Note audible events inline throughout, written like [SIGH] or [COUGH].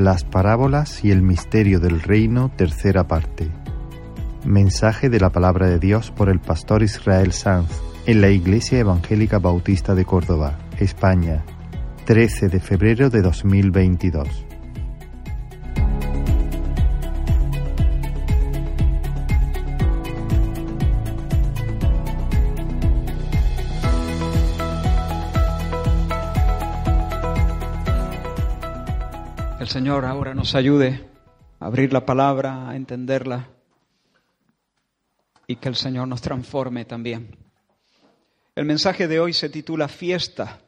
Las parábolas y el misterio del reino, tercera parte. Mensaje de la palabra de Dios por el pastor Israel Sanz en la Iglesia Evangélica Bautista de Córdoba, España, 13 de febrero de 2022. Señor ahora nos ayude a abrir la palabra, a entenderla y que el Señor nos transforme también. El mensaje de hoy se titula Fiesta.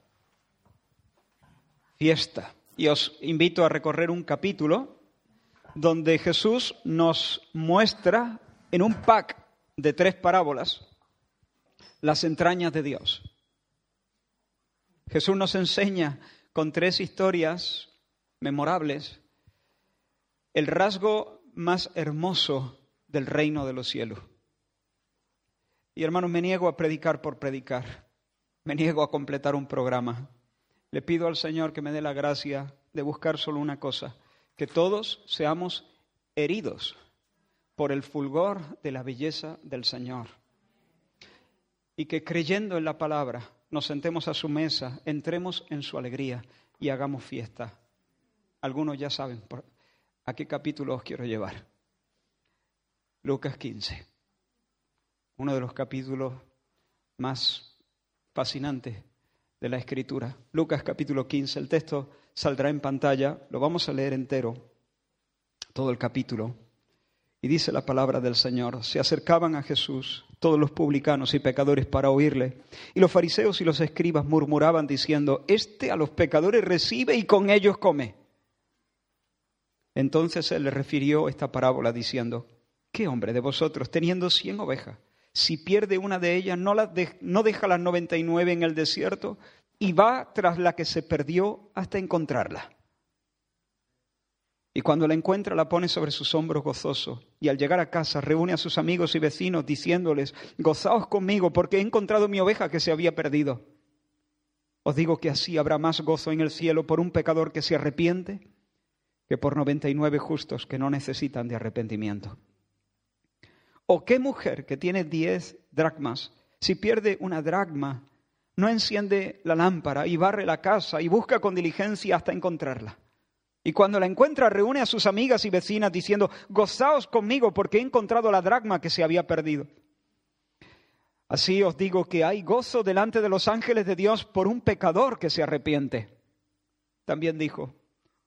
Fiesta. Y os invito a recorrer un capítulo donde Jesús nos muestra en un pack de tres parábolas las entrañas de Dios. Jesús nos enseña con tres historias memorables el rasgo más hermoso del reino de los cielos. Y hermanos, me niego a predicar por predicar, me niego a completar un programa. Le pido al Señor que me dé la gracia de buscar solo una cosa, que todos seamos heridos por el fulgor de la belleza del Señor. Y que creyendo en la palabra nos sentemos a su mesa, entremos en su alegría y hagamos fiesta. Algunos ya saben a qué capítulo os quiero llevar. Lucas 15 uno de los capítulos más fascinantes de la Escritura. Lucas capítulo 15, el texto saldrá en pantalla, lo vamos a leer entero, todo el capítulo. Y dice la palabra del Señor, se acercaban a Jesús todos los publicanos y pecadores para oírle. Y los fariseos y los escribas murmuraban diciendo, Este a los pecadores recibe y con ellos come. Entonces él le refirió esta parábola diciendo, ¿qué hombre de vosotros, teniendo cien ovejas, si pierde una de ellas, no, no deja las 99 en el desierto y va tras la que se perdió hasta encontrarla. Y cuando la encuentra la pone sobre sus hombros gozoso y al llegar a casa reúne a sus amigos y vecinos diciéndoles, gozaos conmigo porque he encontrado mi oveja que se había perdido. Os digo que así habrá más gozo en el cielo por un pecador que se arrepiente que por 99 justos que no necesitan de arrepentimiento. ¿O qué mujer que tiene diez dracmas, si pierde una dracma, no enciende la lámpara y barre la casa y busca con diligencia hasta encontrarla? Y cuando la encuentra, reúne a sus amigas y vecinas diciendo, gozaos conmigo porque he encontrado la dracma que se había perdido. Así os digo que hay gozo delante de los ángeles de Dios por un pecador que se arrepiente. También dijo,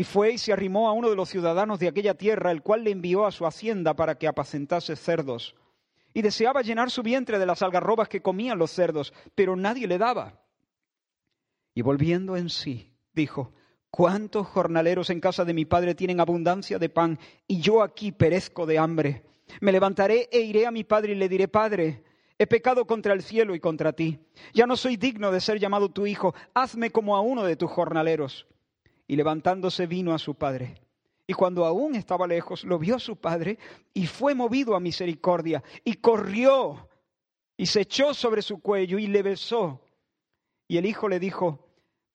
Y fue y se arrimó a uno de los ciudadanos de aquella tierra, el cual le envió a su hacienda para que apacentase cerdos y deseaba llenar su vientre de las algarrobas que comían los cerdos, pero nadie le daba. Y volviendo en sí, dijo, ¿cuántos jornaleros en casa de mi padre tienen abundancia de pan y yo aquí perezco de hambre? Me levantaré e iré a mi padre y le diré, Padre, he pecado contra el cielo y contra ti. Ya no soy digno de ser llamado tu hijo, hazme como a uno de tus jornaleros. Y levantándose vino a su padre. Y cuando aún estaba lejos, lo vio su padre y fue movido a misericordia y corrió y se echó sobre su cuello y le besó. Y el hijo le dijo,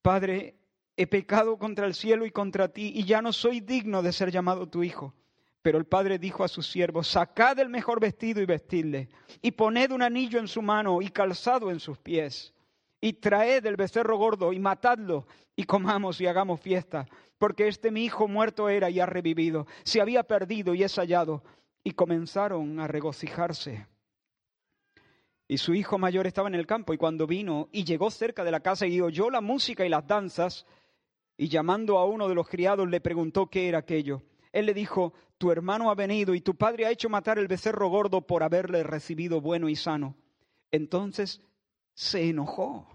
Padre, he pecado contra el cielo y contra ti y ya no soy digno de ser llamado tu hijo. Pero el padre dijo a sus siervos, sacad el mejor vestido y vestidle, y poned un anillo en su mano y calzado en sus pies, y traed el becerro gordo y matadlo, y comamos y hagamos fiesta porque este mi hijo muerto era y ha revivido, se había perdido y es hallado. Y comenzaron a regocijarse. Y su hijo mayor estaba en el campo y cuando vino y llegó cerca de la casa y oyó la música y las danzas, y llamando a uno de los criados le preguntó qué era aquello. Él le dijo, tu hermano ha venido y tu padre ha hecho matar el becerro gordo por haberle recibido bueno y sano. Entonces se enojó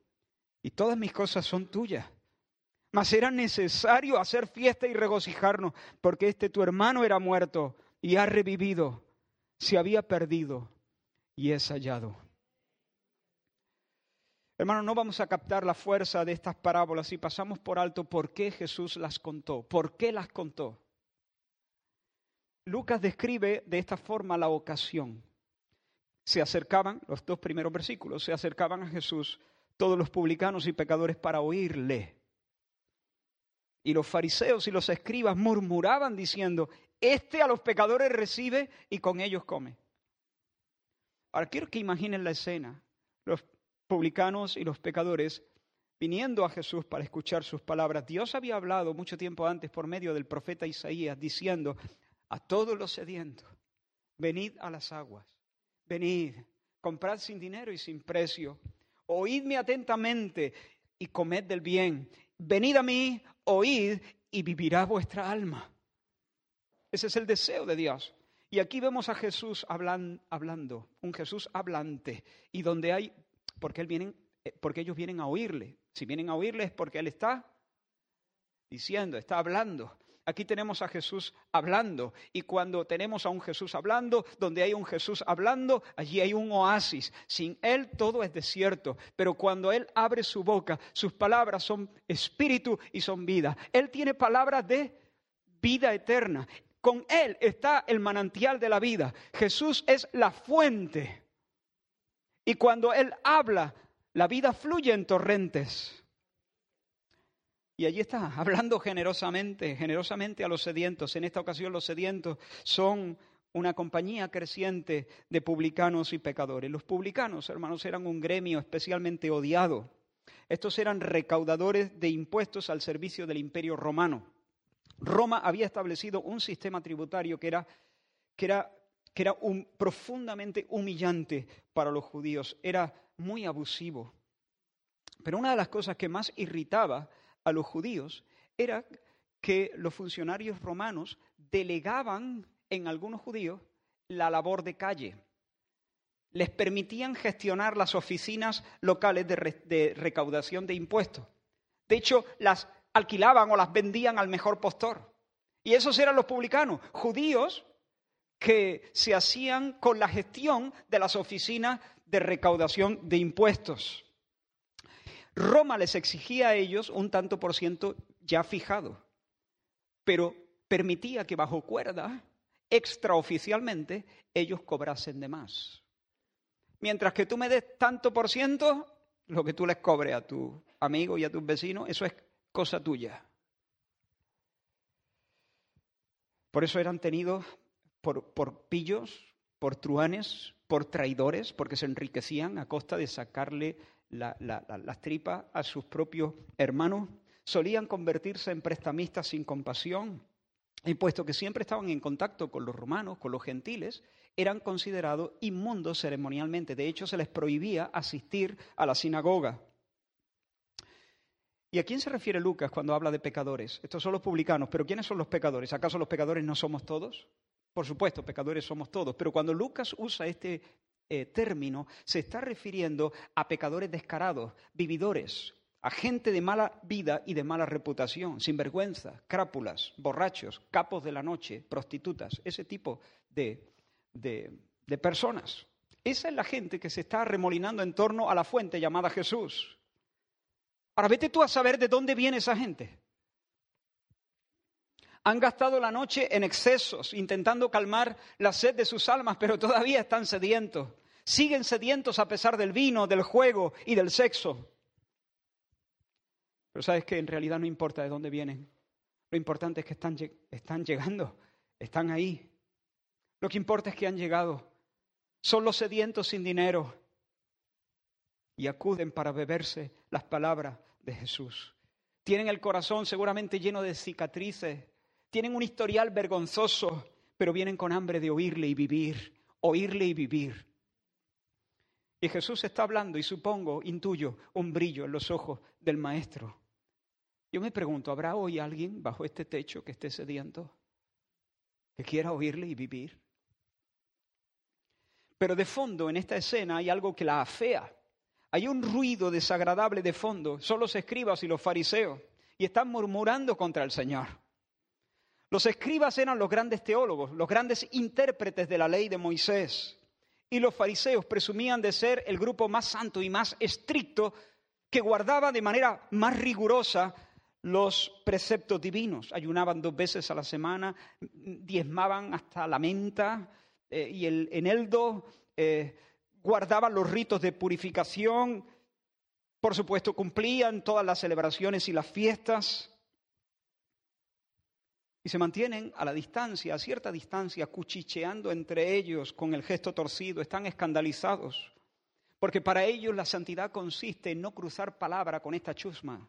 y todas mis cosas son tuyas. Mas era necesario hacer fiesta y regocijarnos, porque este tu hermano era muerto y ha revivido, se había perdido y es hallado. Hermano, no vamos a captar la fuerza de estas parábolas y pasamos por alto por qué Jesús las contó, por qué las contó. Lucas describe de esta forma la ocasión. Se acercaban, los dos primeros versículos, se acercaban a Jesús todos los publicanos y pecadores para oírle. Y los fariseos y los escribas murmuraban diciendo, este a los pecadores recibe y con ellos come. Ahora quiero que imaginen la escena. Los publicanos y los pecadores viniendo a Jesús para escuchar sus palabras. Dios había hablado mucho tiempo antes por medio del profeta Isaías diciendo a todos los sedientos, venid a las aguas, venid, comprad sin dinero y sin precio, oídme atentamente y comed del bien, venid a mí, oíd y vivirá vuestra alma. Ese es el deseo de Dios. Y aquí vemos a Jesús hablando, un Jesús hablante, y donde hay, porque, eh, porque ellos vienen a oírle. Si vienen a oírle es porque Él está diciendo, está hablando. Aquí tenemos a Jesús hablando y cuando tenemos a un Jesús hablando, donde hay un Jesús hablando, allí hay un oasis. Sin Él todo es desierto, pero cuando Él abre su boca, sus palabras son espíritu y son vida. Él tiene palabras de vida eterna. Con Él está el manantial de la vida. Jesús es la fuente. Y cuando Él habla, la vida fluye en torrentes. Y allí está, [LAUGHS] hablando generosamente, generosamente a los sedientos. En esta ocasión los sedientos son una compañía creciente de publicanos y pecadores. Los publicanos, hermanos, eran un gremio especialmente odiado. Estos eran recaudadores de impuestos al servicio del imperio romano. Roma había establecido un sistema tributario que era, que era, que era un, profundamente humillante para los judíos, era muy abusivo. Pero una de las cosas que más irritaba a los judíos era que los funcionarios romanos delegaban en algunos judíos la labor de calle. Les permitían gestionar las oficinas locales de, recaudación de impuestos. De hecho, las alquilaban o las vendían al mejor postor. Y esos eran los publicanos, judíos que se hacían con la gestión de las oficinas de recaudación de impuestos. Roma les exigía a ellos un tanto por ciento ya fijado, pero permitía que bajo cuerda, extraoficialmente, ellos cobrasen de más. Mientras que tú me des tanto por ciento, lo que tú les cobres a tu amigo y a tus vecinos, eso es cosa tuya. Por eso eran tenidos por, por pillos, por truanes, por traidores, porque se enriquecían a costa de sacarle las tripas a sus propios hermanos, solían convertirse en prestamistas sin compasión, y puesto que siempre estaban en contacto con los romanos, con los gentiles, eran considerados inmundos ceremonialmente. De hecho, se les prohibía asistir a la sinagoga. ¿Y a quién se refiere Lucas cuando habla de pecadores? Estos son los publicanos, pero ¿quiénes son los pecadores? ¿Acaso los pecadores no somos todos? Por supuesto, pecadores somos todos, pero cuando Lucas usa este eh, término se está refiriendo a pecadores descarados, vividores, a gente de mala vida y de mala reputación, sinvergüenza, crápulas, borrachos, capos de la noche, prostitutas, ese tipo de, de, personas. Esa es la gente que se está remolinando en torno a la fuente llamada Jesús. Ahora vete tú a saber de dónde viene esa gente. Han gastado la noche en excesos, intentando calmar la sed de sus almas, pero todavía están sedientos. Siguen sedientos a pesar del vino, del juego y del sexo. Pero sabes que en realidad no importa de dónde vienen. Lo importante es que están, están llegando, están ahí. Lo que importa es que han llegado. Son los sedientos sin dinero y acuden para beberse las palabras de Jesús. Tienen el corazón seguramente lleno de cicatrices, tienen un historial vergonzoso, pero vienen con hambre de oírle y vivir, oírle y vivir. Y Jesús está hablando y supongo, intuyo, un brillo en los ojos del Maestro. Yo me pregunto, ¿habrá hoy alguien bajo este techo que esté sediento? Que quiera oírle y vivir. Pero de fondo en esta escena hay algo que la afea. Hay un ruido desagradable de fondo. Son los escribas y los fariseos. Y están murmurando contra el Señor. Los escribas eran los grandes teólogos, los grandes intérpretes de la ley de Moisés. Y los fariseos presumían de ser el grupo más santo y más estricto que guardaba de manera más rigurosa los preceptos divinos. Ayunaban dos veces a la semana, diezmaban hasta la menta eh, y el eneldo, eh, guardaban los ritos de purificación, por supuesto cumplían todas las celebraciones y las fiestas y se mantienen a la distancia, a cierta distancia, cuchicheando entre ellos con el gesto torcido, están escandalizados, porque para ellos la santidad consiste en no cruzar palabra con esta chusma.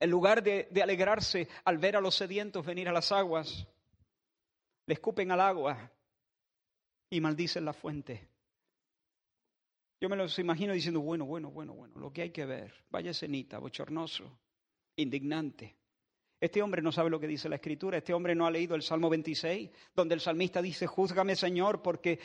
En lugar de, alegrarse al ver a los sedientos venir a las aguas, le escupen al agua y maldicen la fuente. Yo me los imagino diciendo, bueno, bueno, bueno, bueno, lo que hay que ver, vaya cenita, bochornoso indignante. Este hombre no sabe lo que dice la Escritura, este hombre no ha leído el Salmo 26, donde el salmista dice, júzgame Señor, porque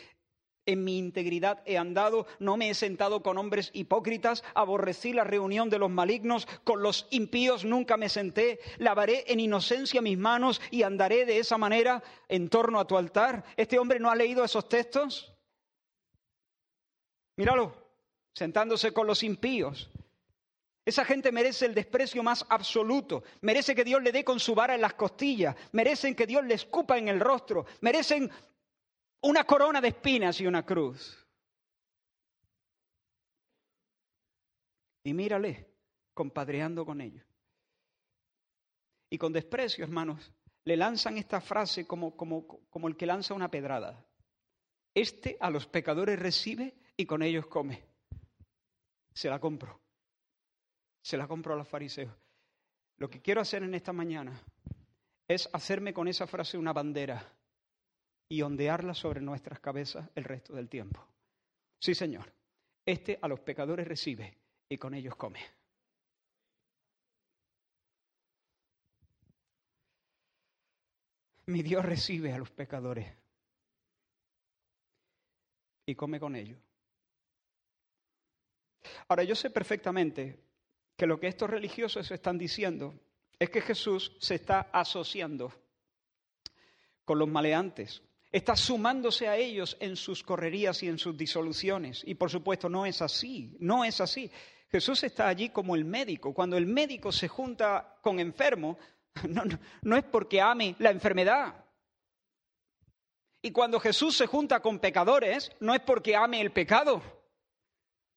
en mi integridad he andado, no me he sentado con hombres hipócritas, aborrecí la reunión de los malignos, con los impíos nunca me senté, lavaré en inocencia mis manos y andaré de esa manera en torno a tu altar. ¿Este hombre no ha leído esos textos? Míralo, sentándose con los impíos, esa gente merece el desprecio más absoluto, merece que Dios le dé con su vara en las costillas, merecen que Dios le escupa en el rostro, merecen una corona de espinas y una cruz. Y mírale, compadreando con ellos. Y con desprecio, hermanos, le lanzan esta frase como, como, como el que lanza una pedrada. Este a los pecadores recibe y con ellos come. Se la compro se la compro a los fariseos. Lo que quiero hacer en esta mañana es hacerme con esa frase una bandera y ondearla sobre nuestras cabezas el resto del tiempo. Sí, Señor, este a los pecadores recibe y con ellos come. Mi Dios recibe a los pecadores y come con ellos. Ahora, yo sé perfectamente que lo que estos religiosos están diciendo es que Jesús se está asociando con los maleantes, está sumándose a ellos en sus correrías y en sus disoluciones. Y por supuesto no es así, no es así. Jesús está allí como el médico. Cuando el médico se junta con enfermo, [LAUGHS] no, no es porque ame la enfermedad. Y cuando Jesús se junta con pecadores, no es porque ame el pecado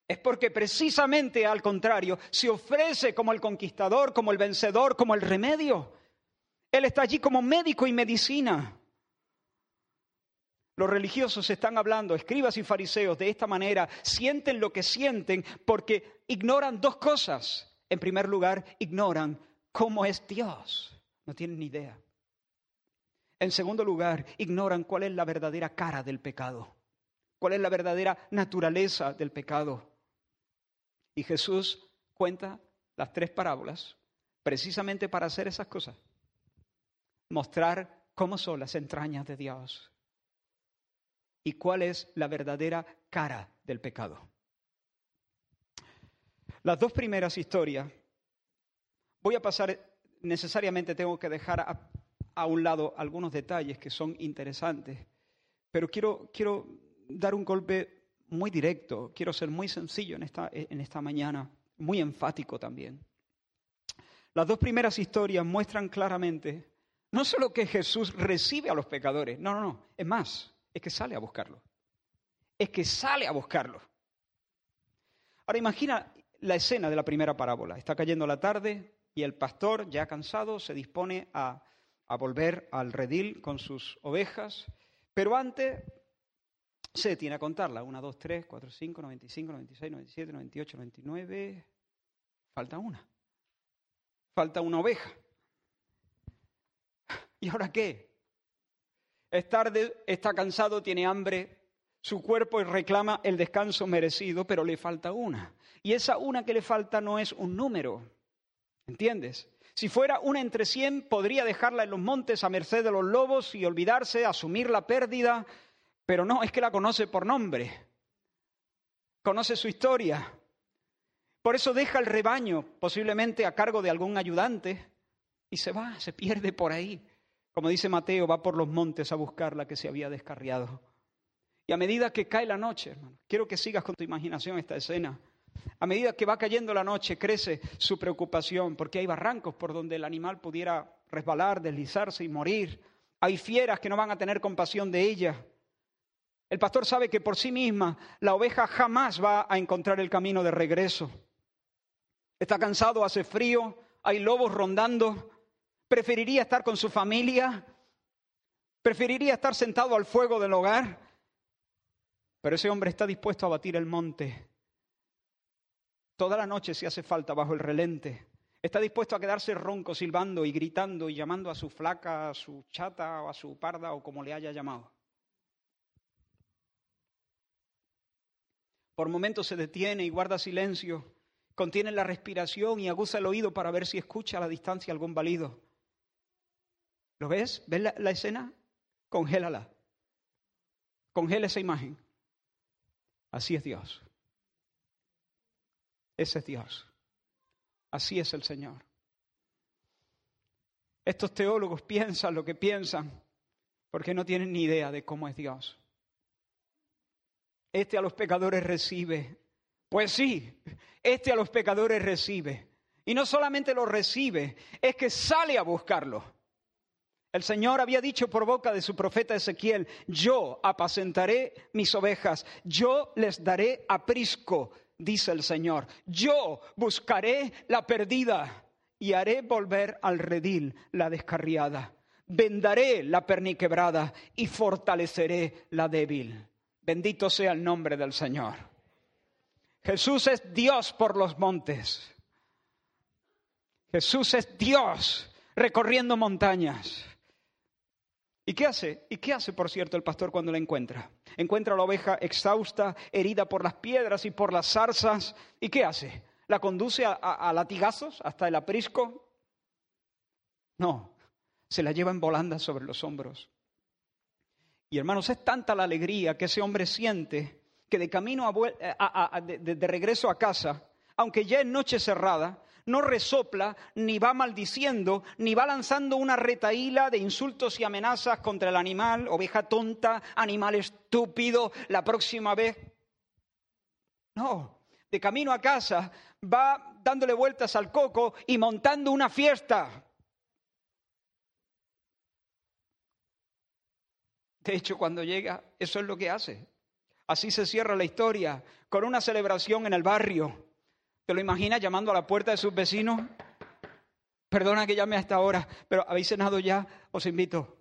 es porque precisamente al contrario, se ofrece como el conquistador, como el vencedor, como el remedio. Él está allí como médico y medicina. Los religiosos están hablando, escribas y fariseos, de esta manera, sienten lo que sienten porque ignoran dos cosas. En primer lugar, ignoran cómo es Dios. No tienen ni idea. En segundo lugar, ignoran cuál es la verdadera cara del pecado, cuál es la verdadera naturaleza del pecado. Y Jesús cuenta las tres parábolas precisamente para hacer esas cosas. Mostrar cómo son las entrañas de Dios y cuál es la verdadera cara del pecado. Las dos primeras historias, voy a pasar, necesariamente tengo que dejar a, a un lado algunos detalles que son interesantes, pero quiero, quiero dar un golpe muy directo, quiero ser muy sencillo en esta, en esta mañana, muy enfático también. Las dos primeras historias muestran claramente no solo que Jesús recibe a los pecadores, no, no, no, es más, es que sale a buscarlos. Es que sale a buscarlos. Ahora imagina la escena de la primera parábola. Está cayendo la tarde y el pastor, ya cansado, se dispone a, a volver al redil con sus ovejas, pero antes se detiene a contarla. 1, 2, 3, 4, 5, 95, 96, 97, 98, 99. Falta una. Falta una oveja. ¿Y ahora qué? Es tarde, está cansado, tiene hambre, su cuerpo reclama el descanso merecido, pero le falta una. Y esa una que le falta no es un número, ¿entiendes? Si fuera una entre cien, podría dejarla en los montes a merced de los lobos y olvidarse, asumir la pérdida, pero no, es que la conoce por nombre, conoce su historia. Por eso deja el rebaño, posiblemente a cargo de algún ayudante, y se va, se pierde por ahí. Como dice Mateo, va por los montes a buscar la que se había descarriado. Y a medida que cae la noche, hermano, quiero que sigas con tu imaginación esta escena. A medida que va cayendo la noche, crece su preocupación, porque hay barrancos por donde el animal pudiera resbalar, deslizarse y morir. Hay fieras que no van a tener compasión de ella. El pastor sabe que por sí misma la oveja jamás va a encontrar el camino de regreso. Está cansado, hace frío, hay lobos rondando. Preferiría estar con su familia. Preferiría estar sentado al fuego del hogar. Pero ese hombre está dispuesto a batir el monte toda la noche si hace falta bajo el relente. Está dispuesto a quedarse ronco, silbando y gritando y llamando a su flaca, a su chata o a su parda o como le haya llamado. Por momentos se detiene y guarda silencio, contiene la respiración y aguza el oído para ver si escucha a la distancia algún balido. ¿Lo ves? ¿Ves la, la escena? Congélala. Congela esa imagen. Así es Dios. Ese es Dios. Así es el Señor. Estos teólogos piensan lo que piensan porque no tienen ni idea de cómo es Dios. Este a los pecadores recibe. Pues sí, este a los pecadores recibe. Y no solamente lo recibe, es que sale a buscarlo. El Señor había dicho por boca de su profeta Ezequiel, yo apacentaré mis ovejas, yo les daré aprisco, dice el Señor, yo buscaré la perdida y haré volver al redil la descarriada. Vendaré la perniquebrada y fortaleceré la débil. Bendito sea el nombre del Señor. Jesús es Dios por los montes. Jesús es Dios recorriendo montañas. ¿Y qué hace? ¿Y qué hace, por cierto, el pastor cuando la encuentra? Encuentra a la oveja exhausta, herida por las piedras y por las zarzas. ¿Y qué hace? ¿La conduce a, latigazos hasta el aprisco? No, se la lleva en volanda sobre los hombros. Y hermanos, es tanta la alegría que ese hombre siente que de camino de regreso a casa, aunque ya es noche cerrada, no resopla, ni va maldiciendo, ni va lanzando una retaíla de insultos y amenazas contra el animal, oveja tonta, animal estúpido, la próxima vez. No, de camino a casa va dándole vueltas al coco y montando una fiesta. De hecho, cuando llega, eso es lo que hace. Así se cierra la historia, con una celebración en el barrio. ¿Te lo imaginas llamando a la puerta de sus vecinos? Perdona que llame a esta hora, pero habéis cenado ya, os invito.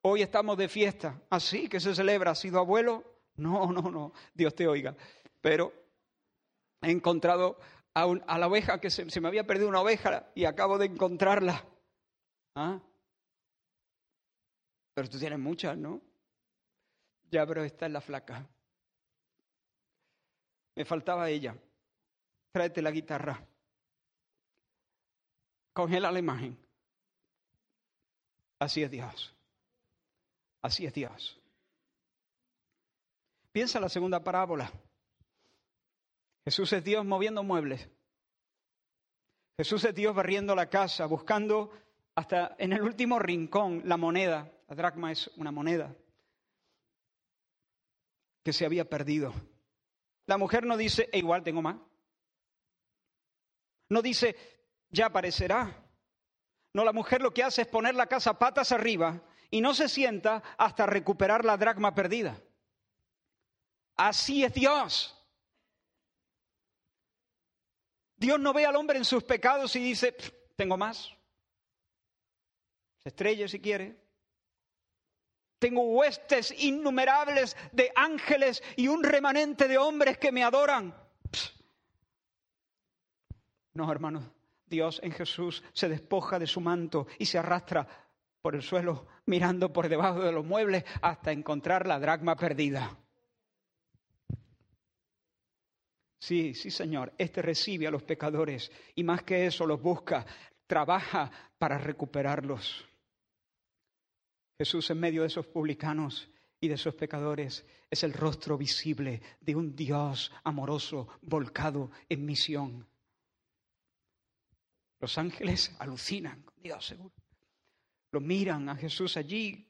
Hoy estamos de fiesta. ¿Así que se celebra? ¿Ha sido abuelo? No, no, no. Dios te oiga. Pero he encontrado a, la oveja que se, se, me había perdido una oveja y acabo de encontrarla. ¿Ah? Pero tú tienes muchas, ¿no? Ya, pero esta es la flaca. Me faltaba ella tráete la guitarra. Congela la imagen. Así es Dios. Así es Dios. Piensa la segunda parábola. Jesús es Dios moviendo muebles. Jesús es Dios barriendo la casa, buscando hasta en el último rincón la moneda. La dracma es una moneda que se había perdido. La mujer no dice, e igual tengo más. No dice, ya aparecerá. No, la mujer lo que hace es poner la casa patas arriba y no se sienta hasta recuperar la dracma perdida. Así es Dios. Dios no ve al hombre en sus pecados y dice, tengo más. Se si quiere. Tengo huestes innumerables de ángeles y un remanente de hombres que me adoran. No, hermanos, Dios en Jesús se despoja de su manto y se arrastra por el suelo, mirando por debajo de los muebles hasta encontrar la dracma perdida. Sí, sí, Señor, este recibe a los pecadores y más que eso los busca, trabaja para recuperarlos. Jesús en medio de esos publicanos y de esos pecadores es el rostro visible de un Dios amoroso volcado en misión. Los ángeles alucinan con Dios, seguro. Lo miran a Jesús allí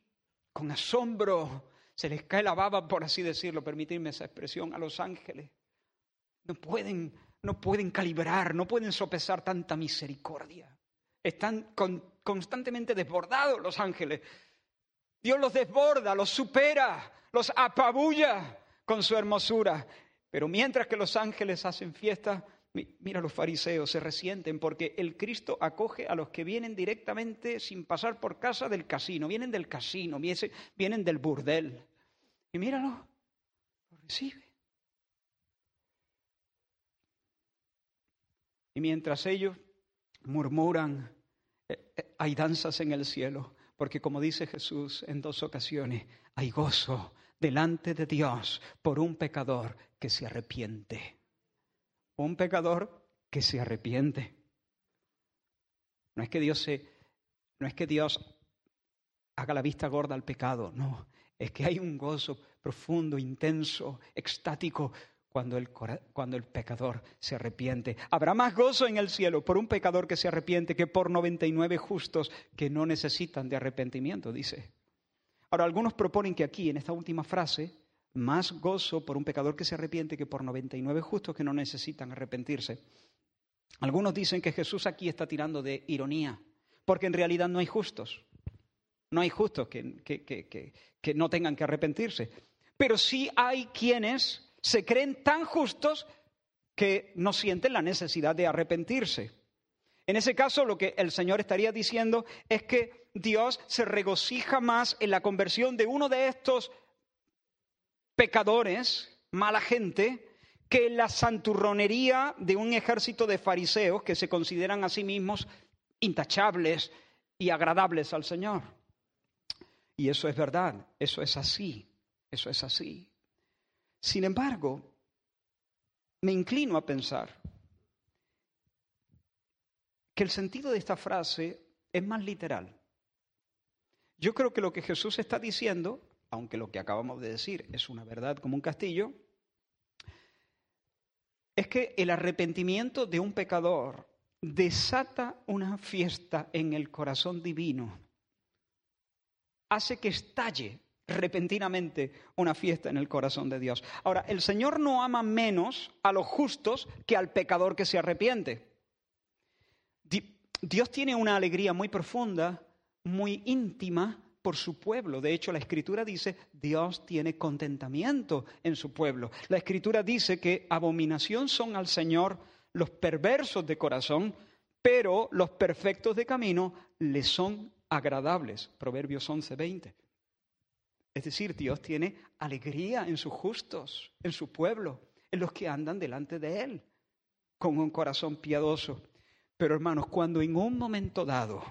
con asombro. Se les cae la baba, por así decirlo, permitirme esa expresión, a los ángeles. No pueden, no pueden calibrar, no pueden sopesar tanta misericordia. Están constantemente desbordados los ángeles. Dios los desborda, los supera, los apabulla con su hermosura. Pero mientras que los ángeles hacen fiesta, mira los fariseos se resienten porque el Cristo acoge a los que vienen directamente sin pasar por casa del casino, vienen del casino, vienen del burdel. Y míralo, lo recibe. Y mientras ellos murmuran, eh, eh, hay danzas en el cielo, porque como dice Jesús en dos ocasiones, hay gozo delante de Dios por un pecador que se arrepiente. Un pecador que se arrepiente. No es que Dios no es que Dios haga la vista gorda al pecado, no, es que hay un gozo profundo, intenso, extático cuando el, cuando el, pecador se arrepiente. Habrá más gozo en el cielo por un pecador que se arrepiente que por 99 justos que no necesitan de arrepentimiento, dice. Ahora, algunos proponen que aquí, en esta última frase, más gozo por un pecador que se arrepiente que por 99 justos que no necesitan arrepentirse. Algunos dicen que Jesús aquí está tirando de ironía, porque en realidad no hay justos. No hay justos que, que no tengan que arrepentirse. Pero sí hay quienes se creen tan justos que no sienten la necesidad de arrepentirse. En ese caso, lo que el Señor estaría diciendo es que Dios se regocija más en la conversión de uno de estos pecadores, mala gente, que en la santurronería de un ejército de fariseos que se consideran a sí mismos intachables y agradables al Señor. Y eso es verdad, eso es así, eso es así. Sin embargo, me inclino a pensar que el sentido de esta frase es más literal. Yo creo que lo que Jesús está diciendo, aunque lo que acabamos de decir es una verdad como un castillo, es que el arrepentimiento de un pecador desata una fiesta en el corazón divino, hace que estalle repentinamente una fiesta en el corazón de Dios. Ahora, el Señor no ama menos a los justos que al pecador que se arrepiente. Dios tiene una alegría muy profunda, muy íntima por su pueblo. De hecho, la Escritura dice, Dios tiene contentamiento en su pueblo. La Escritura dice que abominación son al Señor los perversos de corazón, pero los perfectos de camino le son agradables. Proverbios 11:20. Es decir, Dios tiene alegría en sus justos, en su pueblo, en los que andan delante de Él, con un corazón piadoso. Pero hermanos, cuando en un momento dado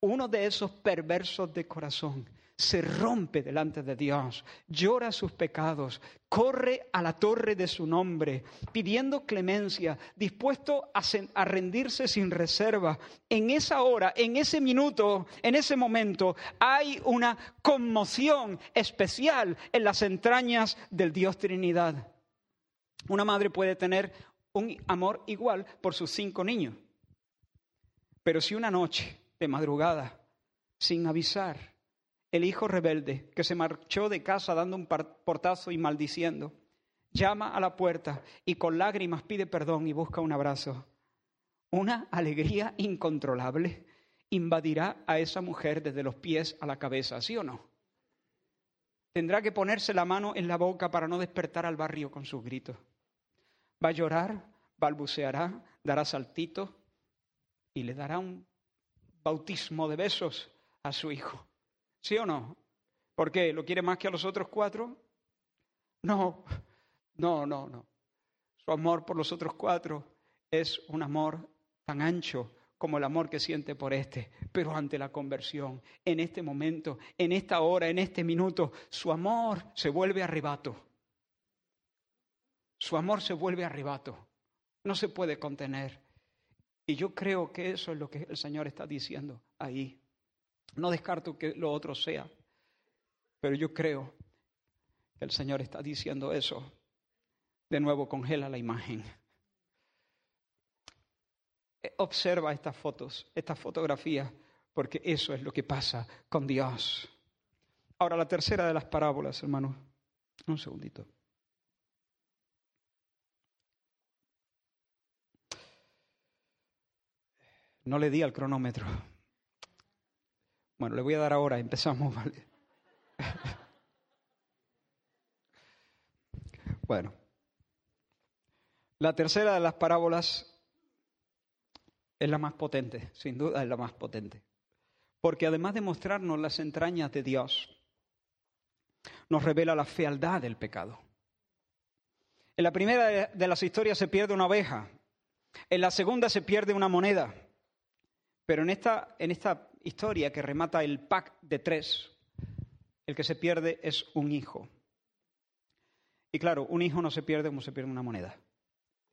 uno de esos perversos de corazón se rompe delante de Dios, llora sus pecados, corre a la torre de su nombre, pidiendo clemencia, dispuesto a, rendirse sin reserva. En esa hora, en ese minuto, en ese momento, hay una conmoción especial en las entrañas del Dios Trinidad. Una madre puede tener un amor igual por sus cinco niños, pero si una noche de madrugada, sin avisar, el hijo rebelde que se marchó de casa dando un portazo y maldiciendo, llama a la puerta y con lágrimas pide perdón y busca un abrazo. Una alegría incontrolable invadirá a esa mujer desde los pies a la cabeza, ¿sí o no? Tendrá que ponerse la mano en la boca para no despertar al barrio con sus gritos. Va a llorar, balbuceará, dará saltitos y le dará un bautismo de besos a su hijo. ¿Sí o no? ¿Por qué? ¿Lo quiere más que a los otros cuatro? No, no, no, no. Su amor por los otros cuatro es un amor tan ancho como el amor que siente por este, pero ante la conversión, en este momento, en esta hora, en este minuto, su amor se vuelve arrebato. Su amor se vuelve arrebato. No se puede contener. Y yo creo que eso es lo que el Señor está diciendo ahí. No descarto que lo otro sea, pero yo creo que el Señor está diciendo eso. De nuevo, congela la imagen. Observa estas fotos, estas fotografías, porque eso es lo que pasa con Dios. Ahora, la tercera de las parábolas, hermanos. Un segundito. No le di al cronómetro. Bueno, le voy a dar ahora, empezamos, [LAUGHS] ¿vale? Bueno, la tercera de las parábolas es la más potente, sin duda es la más potente. Porque además de mostrarnos las entrañas de Dios, nos revela la fealdad del pecado. En la primera de las historias se pierde una oveja, en la segunda se pierde una moneda, pero en esta, en esta historia que remata el pack de tres, el que se pierde es un hijo. Y claro, un hijo no se pierde como se pierde una moneda.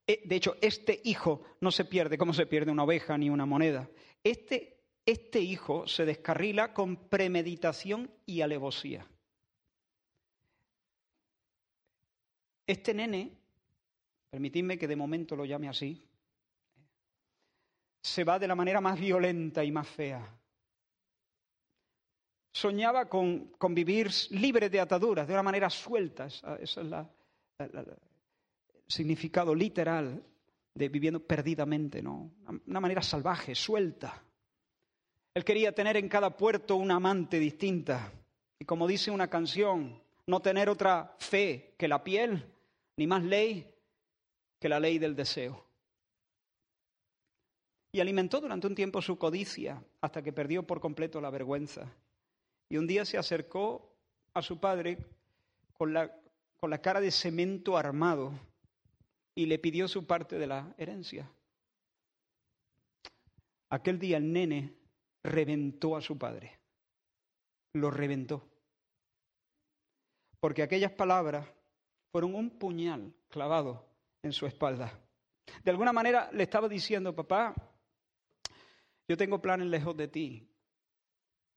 Eh, de hecho, este hijo no se pierde como se pierde una oveja ni una moneda. Este, este hijo se descarrila con premeditación y alevosía. Este nene, permitidme que de momento lo llame así, se va de la manera más violenta y más fea. Soñaba con, vivir libre de ataduras, de una manera suelta. Esa, es la, significado literal de viviendo perdidamente, ¿no? Una manera salvaje, suelta. Él quería tener en cada puerto una amante distinta. Y como dice una canción, no tener otra fe que la piel, ni más ley que la ley del deseo. Y alimentó durante un tiempo su codicia hasta que perdió por completo la vergüenza. Y un día se acercó a su padre con la, con la cara de cemento armado y le pidió su parte de la herencia. Aquel día el nene reventó a su padre, lo reventó, porque aquellas palabras fueron un puñal clavado en su espalda. De alguna manera le estaba diciendo, papá, yo tengo planes lejos de ti,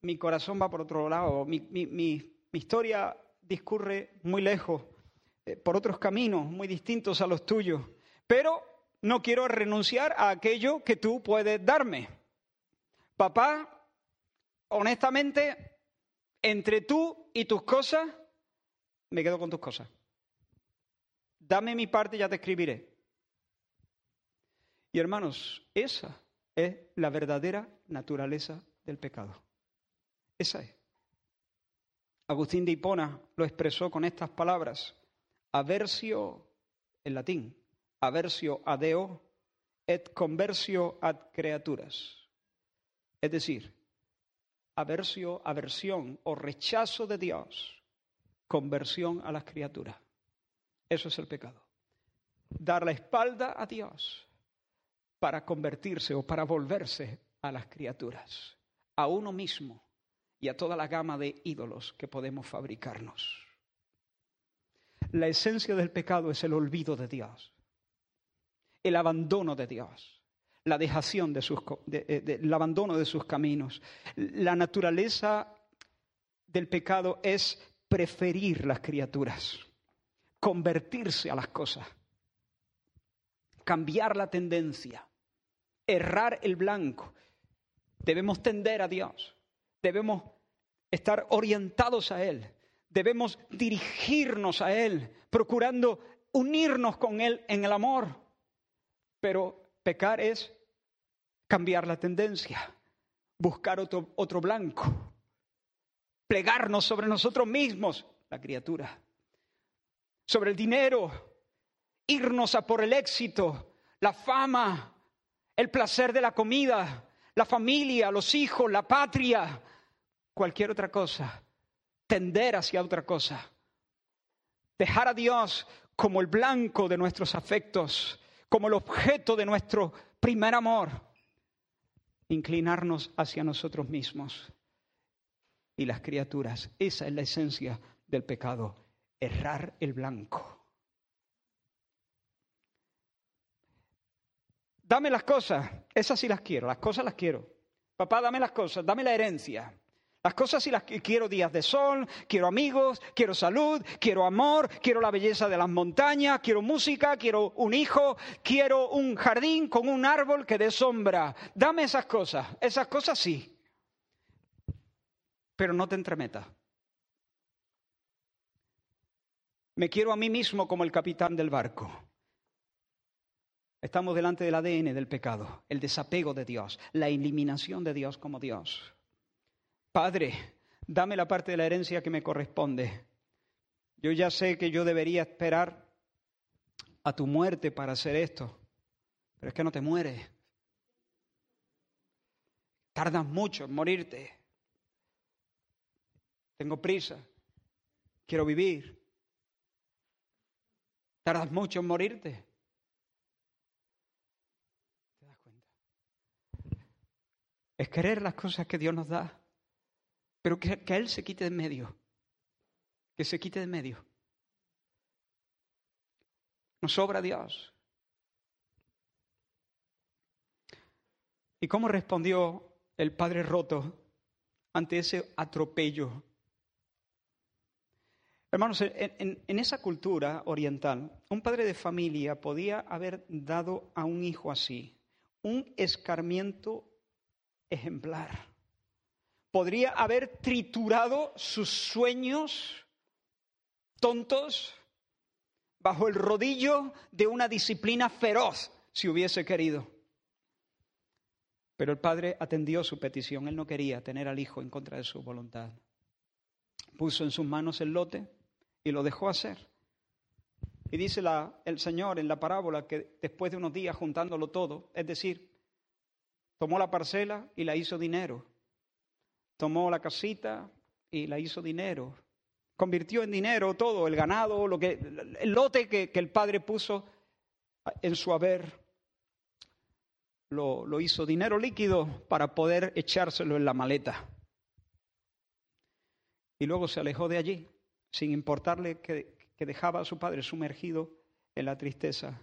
mi corazón va por otro lado, mi, historia discurre muy lejos eh, por otros caminos muy distintos a los tuyos, pero no quiero renunciar a aquello que tú puedes darme. Papá, honestamente, entre tú y tus cosas, me quedo con tus cosas. Dame mi parte y ya te escribiré. Y hermanos, esa es la verdadera naturaleza del pecado. Esa es. Agustín de Hipona lo expresó con estas palabras aversio, en latín, aversio a Deo et conversio ad creaturas. Es decir, aversio, aversión o rechazo de Dios, conversión a las criaturas. Eso es el pecado. Dar la espalda a Dios para convertirse o para volverse a las criaturas, a uno mismo y a toda la gama de ídolos que podemos fabricarnos. La esencia del pecado es el olvido de Dios, el abandono de Dios, la dejación de sus, eh, el abandono de sus caminos. La naturaleza del pecado es preferir las criaturas, convertirse a las cosas, cambiar la tendencia, errar el blanco. Debemos tender a Dios, debemos estar orientados a Él, debemos dirigirnos a Él, procurando unirnos con Él en el amor. Pero pecar es cambiar la tendencia, buscar otro, otro blanco, plegarnos sobre nosotros mismos, la criatura, sobre el dinero, irnos a por el éxito, la fama, el placer de la comida, la familia, los hijos, la patria, cualquier otra cosa tender hacia otra cosa. Dejar a Dios como el blanco de nuestros afectos, como el objeto de nuestro primer amor. inclinarnos hacia nosotros mismos y las criaturas. Esa es la esencia del pecado, errar el blanco. Dame las cosas, esas sí las quiero, las cosas las quiero. Papá, dame las cosas, dame la herencia. Las cosas sí las quiero días de sol, quiero amigos, quiero salud, quiero amor, quiero la belleza de las montañas, quiero música, quiero un hijo, quiero un jardín con un árbol que dé sombra. Dame esas cosas, esas cosas sí. Pero no te entremetas. Me quiero a mí mismo como el capitán del barco. Estamos delante del ADN del pecado, el desapego de Dios, la eliminación de Dios como Dios. Padre, dame la parte de la herencia que me corresponde. Yo ya sé que yo debería esperar a tu muerte para hacer esto, pero es que no te mueres. Tardas mucho en morirte. Tengo prisa. Quiero vivir. Tardas mucho en morirte. ¿Te das cuenta? Es querer las cosas que Dios nos da pero que, Él se quite de medio, que se quite de medio. Nos sobra Dios. ¿Y cómo respondió el padre roto ante ese atropello? Hermanos, en, en, esa cultura oriental, un padre de familia podía haber dado a un hijo así un escarmiento ejemplar podría haber triturado sus sueños tontos bajo el rodillo de una disciplina feroz, si hubiese querido. Pero el padre atendió su petición. Él no quería tener al hijo en contra de su voluntad. Puso en sus manos el lote y lo dejó hacer. Y dice el Señor en la parábola que después de unos días juntándolo todo, es decir, tomó la parcela y la hizo dinero tomó la casita y la hizo dinero. Convirtió en dinero todo, el ganado, lo que, el lote que, el padre puso en su haber, lo, hizo dinero líquido para poder echárselo en la maleta. Y luego se alejó de allí, sin importarle que, que dejaba a su padre sumergido en la tristeza.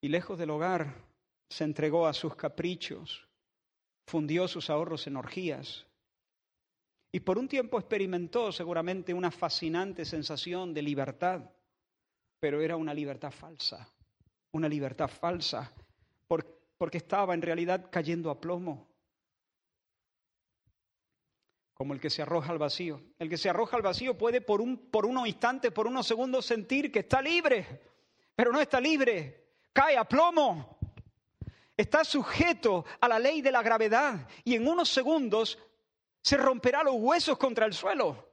Y lejos del hogar, se entregó a sus caprichos, fundió sus ahorros en orgías y por un tiempo experimentó seguramente una fascinante sensación de libertad, pero era una libertad falsa, una libertad falsa, porque estaba en realidad cayendo a plomo, como el que se arroja al vacío. El que se arroja al vacío puede por, un, por unos instantes, por unos segundos sentir que está libre, pero no está libre, cae a plomo está sujeto a la ley de la gravedad y en unos segundos se romperá los huesos contra el suelo.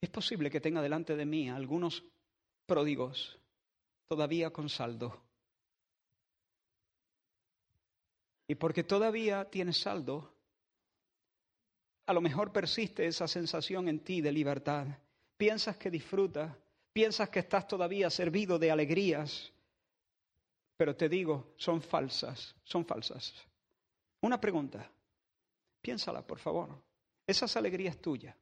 Es posible que tenga delante de mí algunos pródigos todavía con saldo. Y porque todavía tienes saldo, a lo mejor persiste esa sensación en ti de libertad. Piensas que disfrutas, Piensas que estás todavía servido de alegrías, pero te digo, son falsas, son falsas. Una pregunta, piénsala, por favor. ¿Esas alegrías tuyas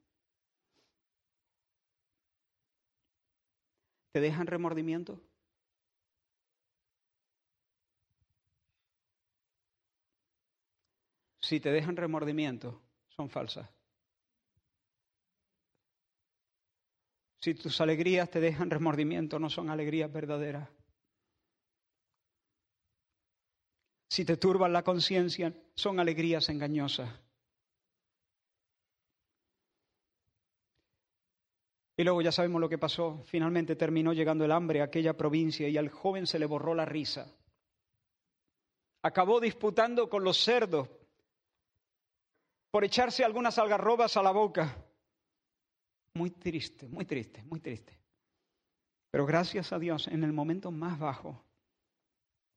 te dejan remordimiento? Si te dejan remordimiento, son falsas. Si tus alegrías te dejan remordimiento, no son alegrías verdaderas. Si te turban la conciencia, son alegrías engañosas. Y luego ya sabemos lo que pasó. Finalmente terminó llegando el hambre a aquella provincia y al joven se le borró la risa. Acabó disputando con los cerdos por echarse algunas algarrobas a la boca. Muy triste, muy triste, muy triste. Pero gracias a Dios, en el momento más bajo,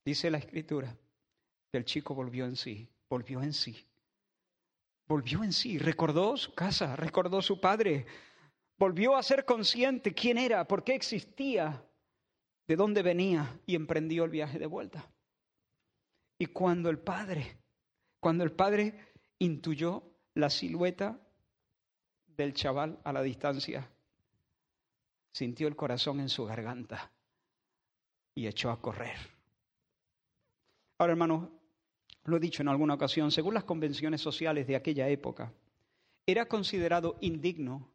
dice la escritura, el chico volvió en sí, volvió en sí. Volvió en sí, recordó su casa, recordó su padre, volvió a ser consciente quién era, por qué existía. de dónde venía y emprendió el viaje de vuelta. Y cuando el padre, cuando el padre intuyó la silueta del chaval a la distancia, sintió el corazón en su garganta y echó a correr. Ahora, hermanos, lo he dicho en alguna ocasión, según las convenciones sociales de aquella época, era considerado indigno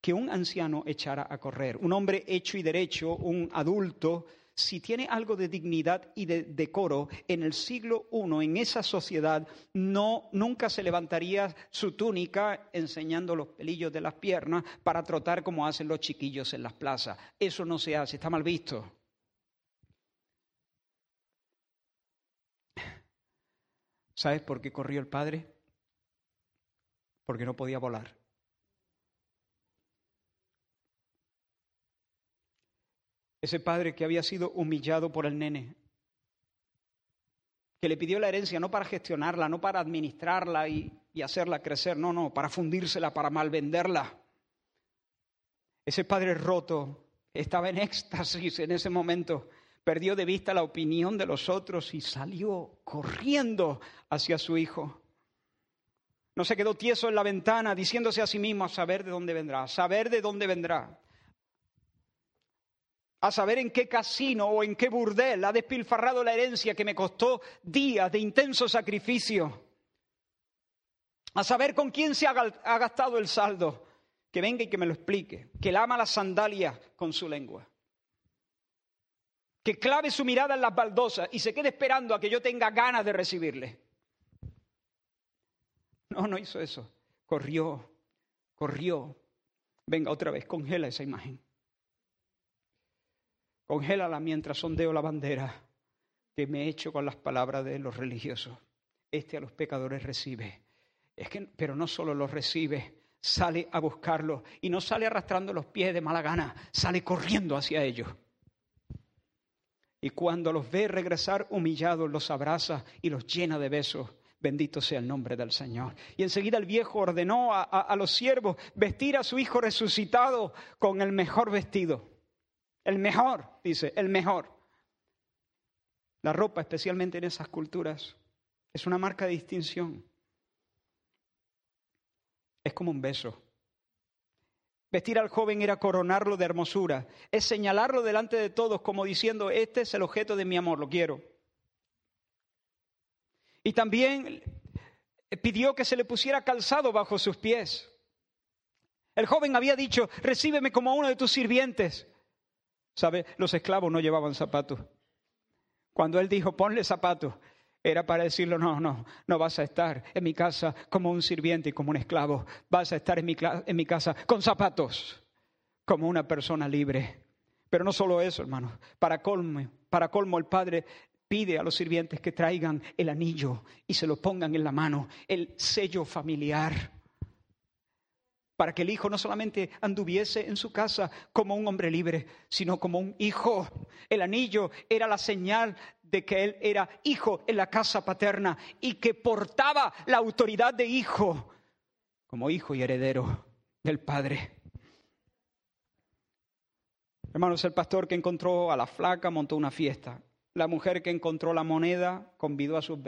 que un anciano echara a correr, un hombre hecho y derecho, un adulto, si tiene algo de dignidad y de decoro, en el siglo I, en esa sociedad, no, nunca se levantaría su túnica enseñando los pelillos de las piernas para trotar como hacen los chiquillos en las plazas. Eso no se hace, está mal visto. ¿Sabes por qué corrió el padre? Porque no podía volar. Ese padre que había sido humillado por el nene, que le pidió la herencia no para gestionarla, no para administrarla y, hacerla crecer, no, no, para fundírsela, para malvenderla. Ese padre roto estaba en éxtasis en ese momento, perdió de vista la opinión de los otros y salió corriendo hacia su hijo. No se quedó tieso en la ventana diciéndose a sí mismo a saber de dónde vendrá, a saber de dónde vendrá a saber en qué casino o en qué burdel ha despilfarrado la herencia que me costó días de intenso sacrificio, a saber con quién se ha gastado el saldo, que venga y que me lo explique, que lama las sandalias con su lengua, que clave su mirada en las baldosas y se quede esperando a que yo tenga ganas de recibirle. No, no hizo eso. Corrió, corrió. Venga otra vez, congela esa imagen. Congélala mientras sondeo la bandera que me he hecho con las palabras de los religiosos. Este a los pecadores recibe. Es que, pero no solo los recibe, sale a buscarlos y no sale arrastrando los pies de mala gana, sale corriendo hacia ellos. Y cuando los ve regresar humillados, los abraza y los llena de besos. Bendito sea el nombre del Señor. Y enseguida el viejo ordenó a, a los siervos vestir a su hijo resucitado con el mejor vestido el mejor, dice, el mejor. La ropa, especialmente en esas culturas, es una marca de distinción. Es como un beso. Vestir al joven era coronarlo de hermosura, es señalarlo delante de todos como diciendo, este es el objeto de mi amor, lo quiero. Y también pidió que se le pusiera calzado bajo sus pies. El joven había dicho, recíbeme como uno de tus sirvientes. ¿Sabe? Los esclavos no llevaban zapatos. Cuando él dijo, ponle zapatos, era para decirlo, no, no, no vas a estar en mi casa como un sirviente y como un esclavo. Vas a estar en mi, casa con zapatos, como una persona libre. Pero no solo eso, hermano. Para colmo, para colmo el Padre pide a los sirvientes que traigan el anillo y se lo pongan en la mano, el sello familiar para que el hijo no solamente anduviese en su casa como un hombre libre, sino como un hijo. El anillo era la señal de que él era hijo en la casa paterna y que portaba la autoridad de hijo como hijo y heredero del Padre. Hermanos, el pastor que encontró a la flaca montó una fiesta. La mujer que encontró la moneda convidó a sus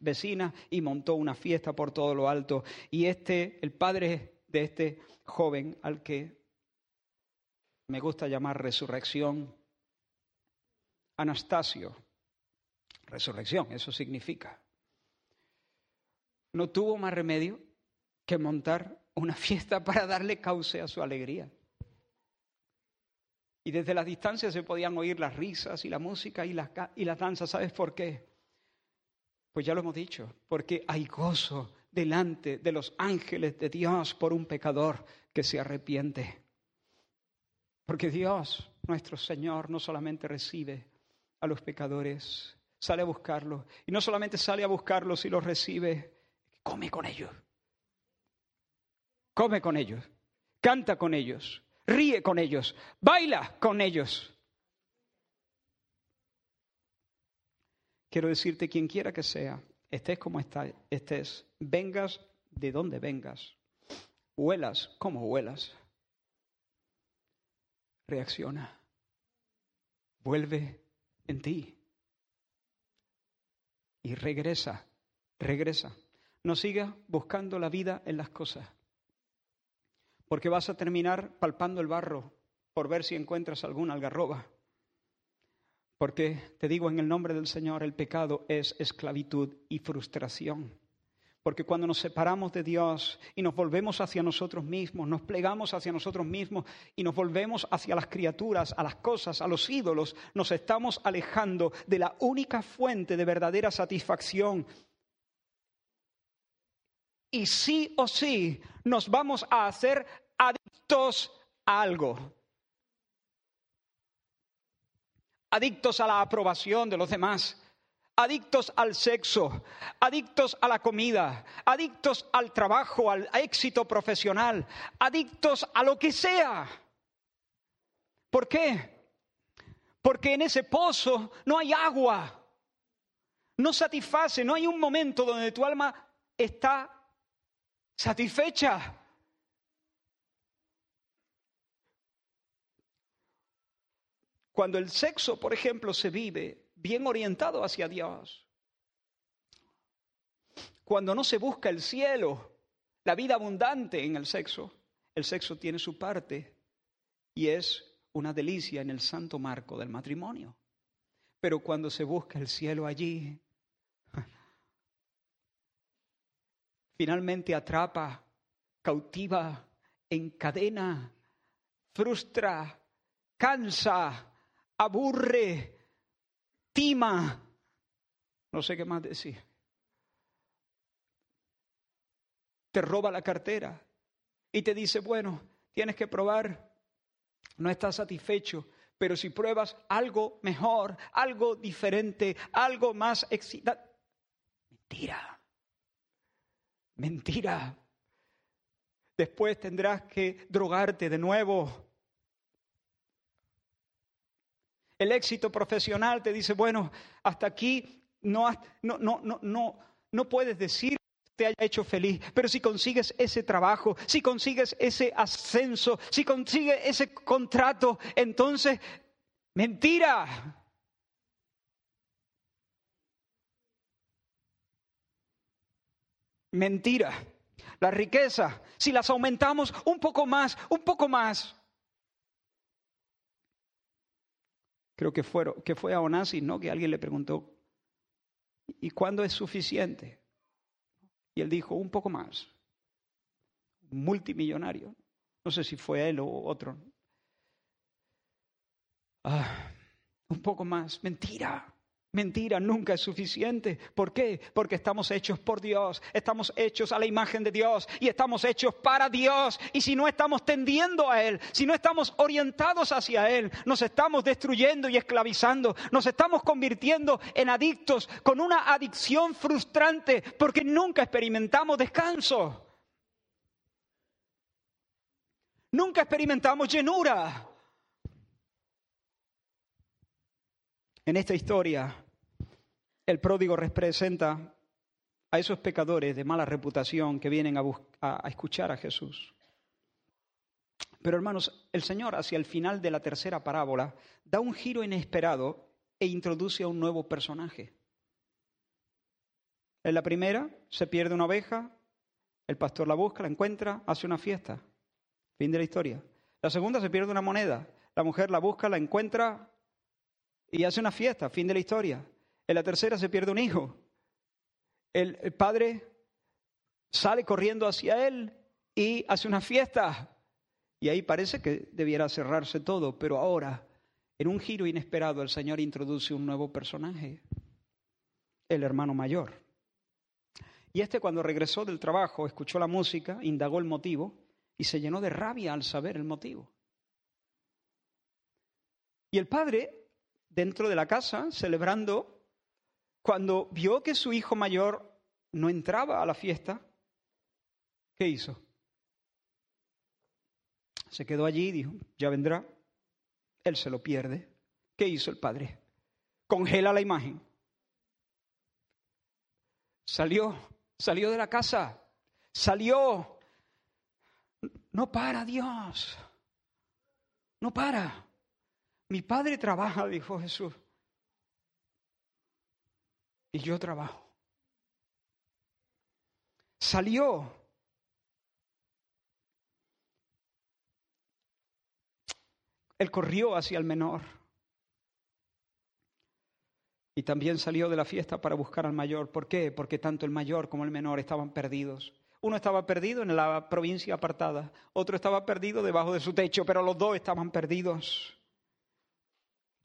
vecinas y montó una fiesta por todo lo alto. Y este, el padre de este joven al que me gusta llamar resurrección, Anastasio. Resurrección, eso significa. No tuvo más remedio que montar una fiesta [LAUGHS] para darle cauce a su alegría. Y desde la distancia se podían oír las risas y la música y las, y las danzas. ¿Sabes por qué? Pues ya lo hemos dicho, porque hay gozo delante de los ángeles de Dios por un pecador que se arrepiente. Porque Dios, nuestro Señor, no solamente recibe a los pecadores, sale a buscarlos. Y no solamente sale a buscarlos y los recibe, come con ellos. Come con ellos, canta con ellos, ríe con ellos, baila con ellos. Quiero decirte, quien quiera que sea, estés como estés, vengas de donde vengas, huelas como huelas, reacciona, vuelve en ti. Y regresa, regresa. No sigas buscando la vida en las cosas, porque vas a terminar palpando el barro por ver si encuentras alguna algarroba. Porque te digo en el nombre del Señor, el pecado es esclavitud y frustración. Porque cuando nos separamos de Dios y nos volvemos hacia nosotros mismos, nos plegamos hacia nosotros mismos y nos volvemos hacia las criaturas, a las cosas, a los ídolos, nos estamos alejando de la única fuente de verdadera satisfacción. Y sí o sí nos vamos a hacer adictos a algo adictos a la aprobación de los demás, adictos al sexo, adictos a la comida, adictos al trabajo, al éxito profesional, adictos a lo que sea. ¿Por qué? Porque en ese pozo no hay agua, no satisface, no hay un momento donde tu alma está satisfecha. Cuando el sexo, por ejemplo, se vive bien orientado hacia Dios, cuando no se busca el cielo, la vida abundante en el sexo, el sexo tiene su parte y es una delicia en el santo marco del matrimonio. Pero cuando se busca el cielo allí, [LAUGHS] finalmente atrapa, cautiva, encadena, frustra, cansa, aburre, tima. No sé qué más decir. Te roba la cartera y te dice, bueno, tienes que probar, no estás satisfecho, pero si pruebas algo mejor, algo diferente, algo más excitante. Mentira. Mentira. Después tendrás que drogarte de nuevo El éxito profesional te dice, bueno, hasta aquí no, no, no, no, no, no puedes decir te haya hecho feliz, pero si consigues ese trabajo, si consigues ese ascenso, si consigues ese contrato, entonces, mentira. Mentira. La riqueza, si las aumentamos un poco más, un poco más, creo que, que fue a Onassis, ¿no? Que alguien le preguntó, ¿y cuándo es suficiente? Y él dijo, un poco más. Multimillonario. No sé si fue él o otro. Ah, un poco más. Mentira. Mentira, nunca es suficiente. ¿Por qué? Porque estamos hechos por Dios, estamos hechos a la imagen de Dios y estamos hechos para Dios. Y si no estamos tendiendo a Él, si no estamos orientados hacia Él, nos estamos destruyendo y esclavizando, nos estamos convirtiendo en adictos con una adicción frustrante porque nunca experimentamos descanso. Nunca experimentamos llenura. En esta historia, el pródigo representa a esos pecadores de mala reputación que vienen a, escuchar a Jesús. Pero hermanos, el Señor hacia el final de la tercera parábola da un giro inesperado e introduce a un nuevo personaje. En la primera se pierde una oveja, el pastor la busca, la encuentra, hace una fiesta. Fin de la historia. La segunda se pierde una moneda, la mujer la busca, la encuentra, y hace una fiesta, fin de la historia. En la tercera se pierde un hijo. El, el padre sale corriendo hacia él y hace una fiesta. Y ahí parece que debiera cerrarse todo, pero ahora, en un giro inesperado, el Señor introduce un nuevo personaje, el hermano mayor. Y este cuando regresó del trabajo, escuchó la música, indagó el motivo y se llenó de rabia al saber el motivo. Y el padre dentro de la casa celebrando, cuando vio que su hijo mayor no entraba a la fiesta, ¿qué hizo? Se quedó allí y dijo, ya vendrá. Él se lo pierde. ¿Qué hizo el padre? Congela la imagen. Salió, salió de la casa, salió. No para Dios. No para. Mi padre trabaja, [LAUGHS] dijo Jesús. Y yo trabajo. Salió. Él corrió hacia el menor. Y también salió de la fiesta para buscar al mayor. ¿Por qué? Porque tanto el mayor como el menor estaban perdidos. Uno estaba perdido en la provincia apartada, otro estaba perdido debajo de su techo, pero los dos estaban perdidos.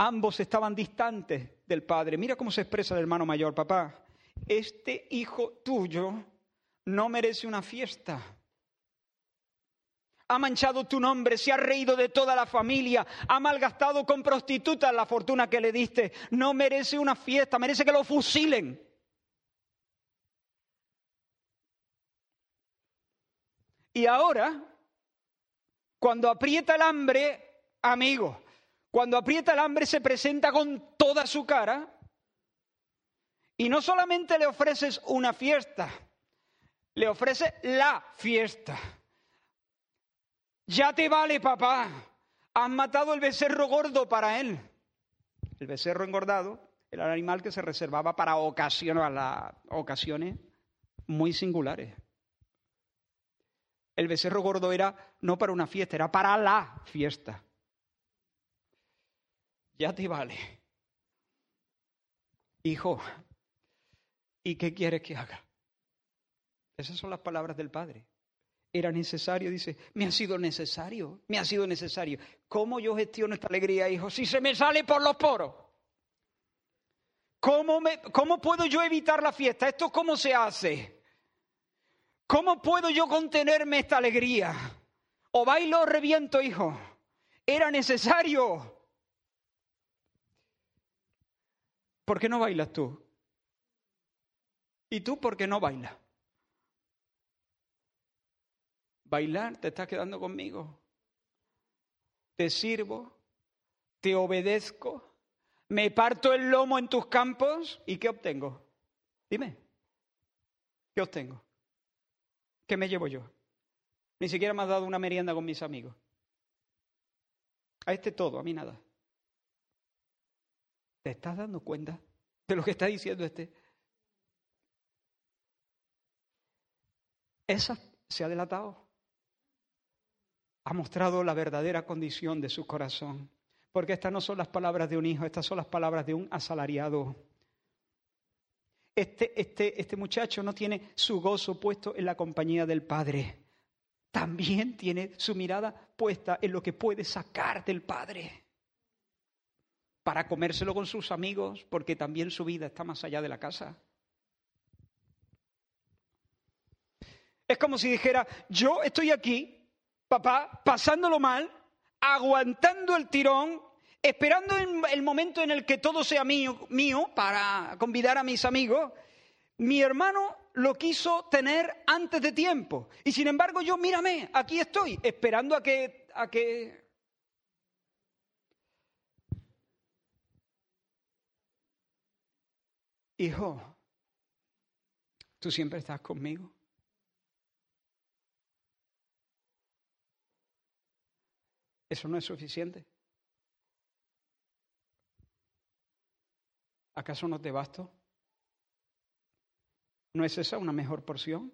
Ambos estaban distantes del padre. Mira cómo se expresa el hermano mayor, papá. Este hijo tuyo no merece una fiesta. Ha manchado tu nombre, se ha reído de toda la familia, ha malgastado con prostitutas la fortuna que le diste. No merece una fiesta, merece que lo fusilen. Y ahora, cuando aprieta el hambre, amigo, cuando aprieta el hambre se presenta con toda su cara y no solamente le ofreces una fiesta, le ofrece la fiesta. Ya te vale, papá. Has matado el becerro gordo para él. El becerro engordado era el animal que se reservaba para ocasiones, ocasiones muy singulares. El becerro gordo era no para una fiesta, era para la fiesta. Ya te vale. Hijo, ¿y qué quieres que haga? Esas son las palabras del Padre. Era necesario, dice, me ha sido necesario, me ha sido necesario. ¿Cómo yo gestiono esta alegría, hijo? Si se me sale por los poros. ¿Cómo, me, ¿Cómo puedo yo evitar la fiesta? ¿Esto cómo se hace? ¿Cómo puedo yo contenerme esta alegría? O bailo o reviento, hijo. Era necesario. ¿Por qué no bailas tú? ¿Y tú por qué no bailas? Bailar, te estás quedando conmigo. Te sirvo, te obedezco, me parto el lomo en tus campos y ¿qué obtengo? Dime, ¿qué obtengo? ¿Qué me llevo yo? Ni siquiera me has dado una merienda con mis amigos. A este todo, a mí nada. ¿Te estás dando cuenta de lo que está diciendo este? Esa se ha delatado. Ha mostrado la verdadera condición de su corazón. Porque estas no son las palabras de un hijo, estas son las palabras de un asalariado. Este, este, este muchacho no tiene su gozo puesto en la compañía del Padre. También tiene su mirada puesta en lo que puede sacar del Padre. Para comérselo con sus amigos, porque también su vida está más allá de la casa. Es como si dijera, yo estoy aquí, papá, pasándolo mal, aguantando el tirón, esperando el momento en el que todo sea mío, mío para convidar a mis amigos, mi hermano lo quiso tener antes de tiempo. Y sin embargo yo, mírame, aquí estoy, esperando a que... A que... Hijo, tú siempre estás conmigo. Eso no es suficiente. ¿Acaso no te basto? ¿No es esa una mejor porción?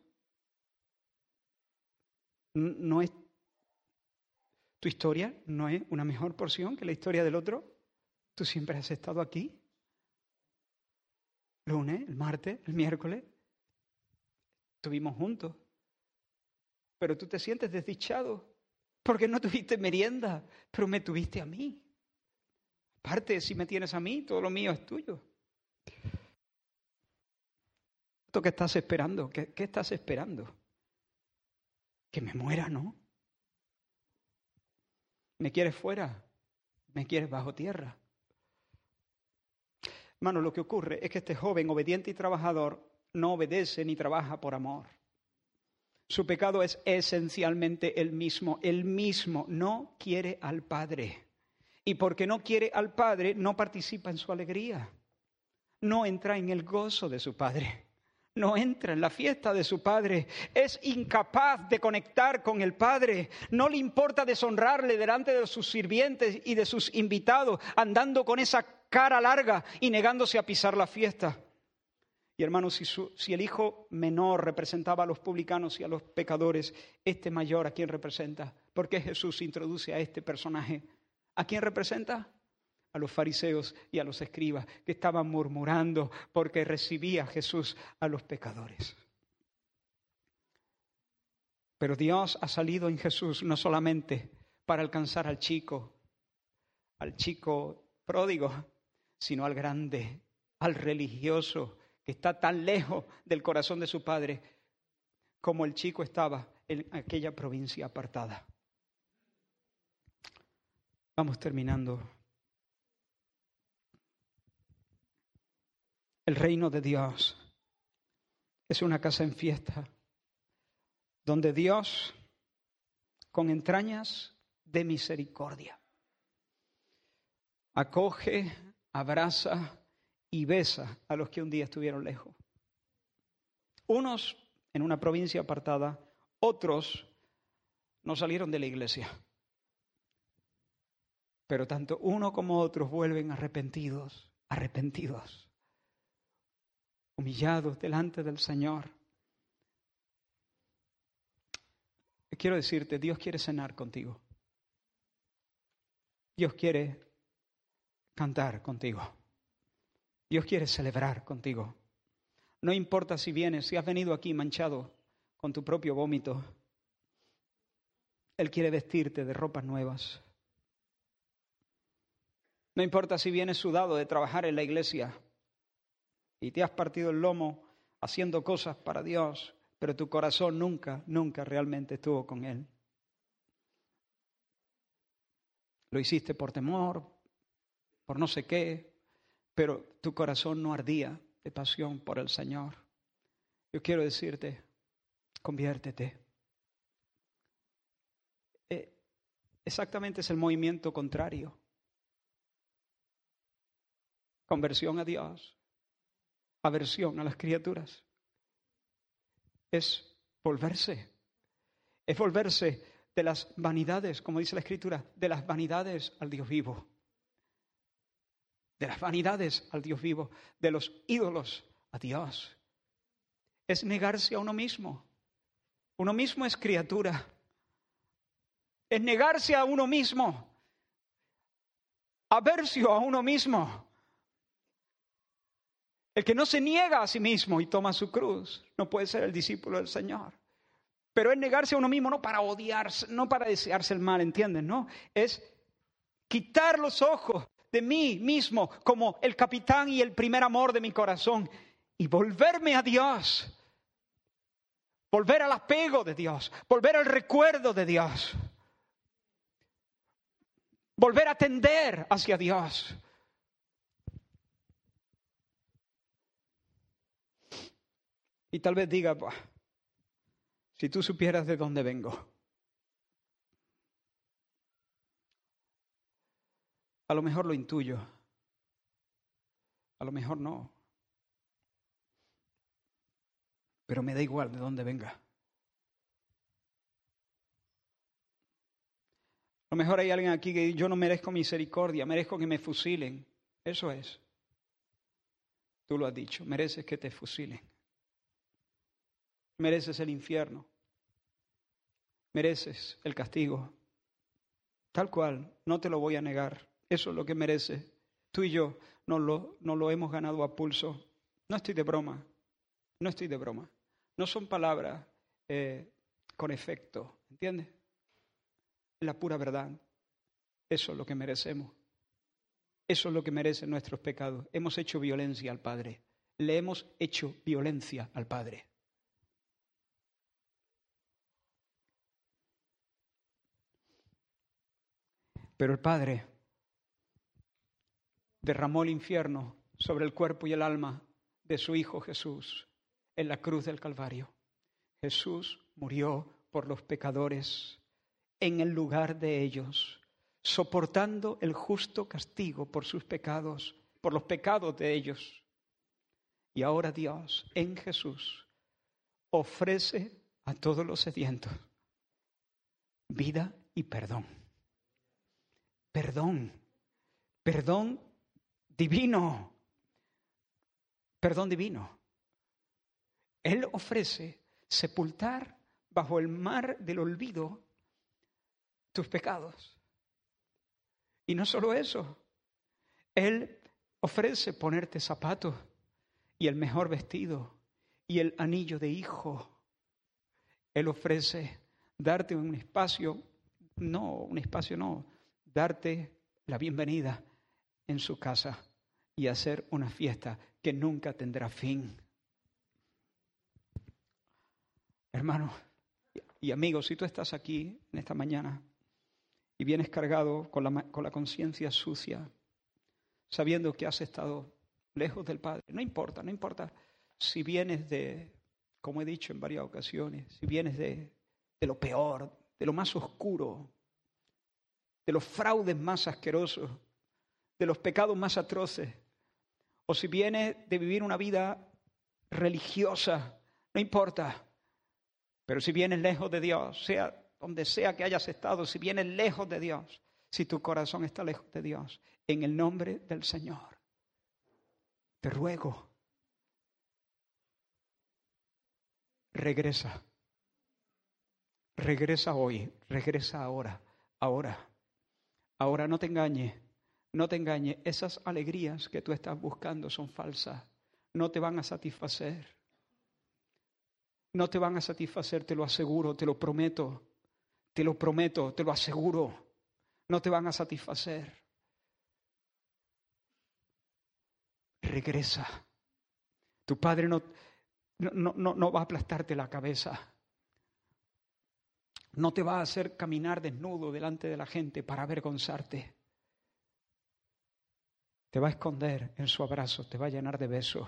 ¿No es tu historia? ¿No es una mejor porción que la historia del otro? Tú siempre has estado aquí. Lunes, el martes, el miércoles. Estuvimos juntos. Pero tú te sientes desdichado porque no tuviste merienda, pero me tuviste a mí. Aparte, si me tienes a mí, todo lo mío es tuyo. ¿Qué estás esperando? ¿Qué, ¿Qué, estás esperando? Que me muera, ¿no? ¿Me quieres fuera? ¿Me quieres bajo tierra? Hermano, lo que ocurre es que este joven obediente y trabajador no obedece ni trabaja por amor. Su pecado es esencialmente el mismo. El mismo no quiere al Padre. Y porque no quiere al Padre, no participa en su alegría. No entra en el gozo de su Padre no entra en la fiesta de su padre, es incapaz de conectar con el padre, no le importa deshonrarle delante de sus sirvientes y de sus invitados, andando con esa cara larga y negándose a pisar la fiesta. Y hermanos, si, el hijo menor representaba a los publicanos y a los pecadores, este mayor, ¿a quién representa? ¿Por qué Jesús introduce a este personaje? ¿A quién representa? A los fariseos y a los escribas que estaban murmurando porque recibía Jesús a los pecadores. Pero Dios ha salido en Jesús no solamente para alcanzar al chico, al chico pródigo, sino al grande, al religioso, que está tan lejos del corazón de su padre como el chico estaba en aquella provincia apartada. Vamos terminando. El reino de Dios es una casa en fiesta, donde Dios, con entrañas de misericordia, acoge, abraza y besa a los que un día estuvieron lejos. Unos en una provincia apartada, otros no salieron de la iglesia. Pero tanto uno como otros vuelven arrepentidos, arrepentidos, humillados delante del Señor. Quiero decirte, Dios quiere cenar contigo. Dios quiere cantar contigo. Dios quiere celebrar contigo. No importa si vienes, si has venido aquí manchado con tu propio vómito. Él quiere vestirte de ropas nuevas. No importa si vienes sudado de trabajar en la iglesia y te has partido el lomo haciendo cosas para Dios, pero tu corazón nunca, nunca realmente estuvo con Él. Lo hiciste por temor, por no sé qué, pero tu corazón no ardía de pasión por el Señor. Yo quiero decirte, conviértete. Eh, exactamente es el movimiento contrario. Conversión a Dios, aversión a las criaturas. Es volverse, es volverse de las vanidades, como dice la Escritura, de las vanidades al Dios vivo de las vanidades al Dios vivo, de los ídolos a Dios. Es negarse a uno mismo. Uno mismo es criatura. Es negarse a uno mismo. Aversio a uno mismo. El que no se niega a sí mismo y toma su cruz no puede ser el discípulo del Señor. Pero es negarse a uno mismo no para odiarse, no para desearse el mal, ¿entienden? No, es quitar los ojos de mí mismo como el capitán y el primer amor de mi corazón y volverme a Dios. Volver al apego de Dios, volver al recuerdo de Dios. Volver a tender hacia Dios. Y tal vez diga, si tú supieras de dónde vengo. A lo mejor lo intuyo, a lo mejor no, pero me da igual de dónde venga. A lo mejor hay alguien aquí que yo no merezco misericordia, merezco que me fusilen. Eso es. Tú lo has dicho, mereces que te fusilen. Mereces el infierno. Mereces el castigo. Tal cual, no te lo voy a negar. Eso es lo que merece. Tú y yo no lo, lo hemos ganado a pulso. No estoy de broma. No estoy de broma. No son palabras eh, con efecto. ¿Entiendes? La pura verdad. Eso es lo que merecemos. Eso es lo que merecen nuestros pecados. Hemos hecho violencia al Padre. Le hemos hecho violencia al Padre. Pero el Padre derramó el infierno sobre el cuerpo y el alma de su Hijo Jesús en la cruz del Calvario. Jesús murió por los pecadores en el lugar de ellos, soportando el justo castigo por sus pecados, por los pecados de ellos. Y ahora Dios, en Jesús, ofrece a todos los sedientos vida y perdón. Perdón, perdón divino, perdón divino. Él ofrece sepultar bajo el mar del olvido tus pecados. Y no solo eso, Él ofrece ponerte zapatos y el mejor vestido y el anillo de hijo. Él ofrece darte un espacio, no, un espacio no, darte la bienvenida en su casa y hacer una fiesta que nunca tendrá fin. Hermano y amigos, si tú estás aquí en esta mañana y vienes cargado con la, con la conciencia sucia, sabiendo que has estado lejos del Padre, no importa, no importa si vienes de, como he dicho en varias ocasiones, si vienes de, de lo peor, de lo más oscuro, de los fraudes más asquerosos, de los pecados más atroces, o si vienes de vivir una vida religiosa, no importa, pero si vienes lejos de Dios, sea donde sea que hayas estado, si vienes lejos de Dios, si tu corazón está lejos de Dios, en el nombre del Señor, te ruego, regresa, regresa hoy, regresa ahora, ahora, ahora no te engañes, no te engañes, esas alegrías que tú estás buscando son falsas, no te van a satisfacer no te van a satisfacer, te lo aseguro, te lo prometo, te lo prometo, te lo aseguro, no te van a satisfacer. Regresa. Tu padre no, no, no, no va a aplastarte la cabeza. No te va a hacer caminar desnudo delante de la gente para avergonzarte. Te va a esconder en su abrazo, te va a llenar de besos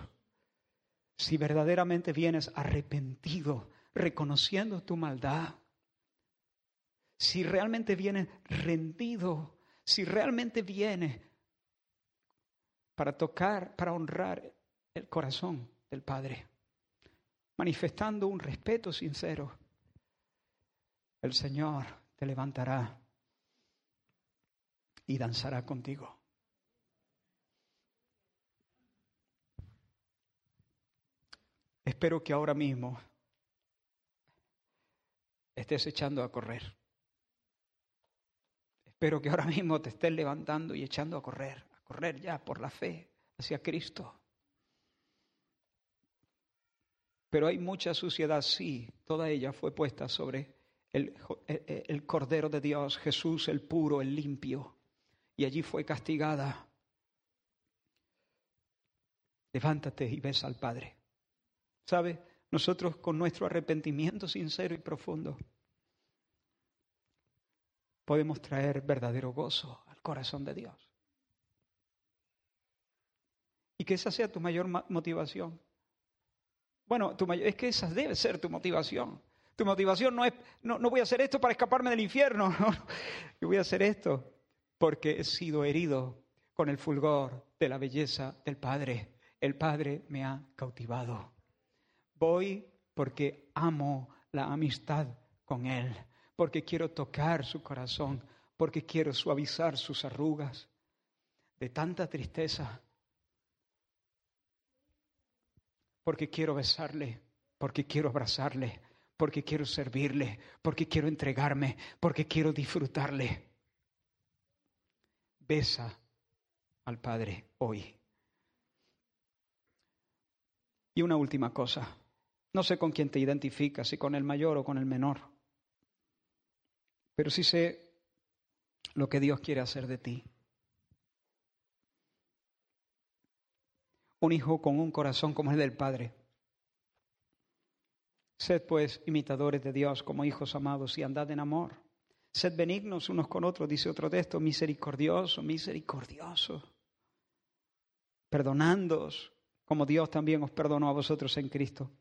si verdaderamente vienes arrepentido, reconociendo tu maldad, si realmente vienes rendido, si realmente vienes para tocar, para honrar el corazón del Padre, manifestando un respeto sincero, el Señor te levantará y danzará contigo. Espero que ahora mismo estés echando a correr. Espero que ahora mismo te estés levantando y echando a correr, a correr ya por la fe hacia Cristo. Pero hay mucha suciedad, sí, toda ella fue puesta sobre el, el, Cordero de Dios, Jesús el puro, el limpio, y allí fue castigada. Levántate y ves al Padre. ¿Sabe? Nosotros con nuestro arrepentimiento sincero y profundo podemos traer verdadero gozo al corazón de Dios. Y que esa sea tu mayor motivación. Bueno, tu es que esa debe ser tu motivación. Tu motivación no es, no, no voy a hacer esto para escaparme del infierno. [LAUGHS] Yo voy a hacer esto porque he sido herido con el fulgor de la belleza del Padre. El Padre me ha cautivado. Voy porque amo la amistad con Él, porque quiero tocar su corazón, porque quiero suavizar sus arrugas de tanta tristeza, porque quiero besarle, porque quiero abrazarle, porque quiero servirle, porque quiero entregarme, porque quiero disfrutarle. Besa al Padre hoy. Y una última cosa. No sé con quién te identificas, si con el mayor o con el menor, pero sí sé lo que Dios quiere hacer de ti. Un hijo con un corazón como el del Padre. Sed pues imitadores de Dios como hijos amados y andad en amor. Sed benignos unos con otros, dice otro texto, misericordioso, misericordioso. Perdonándoos como Dios también os perdonó a vosotros en Cristo.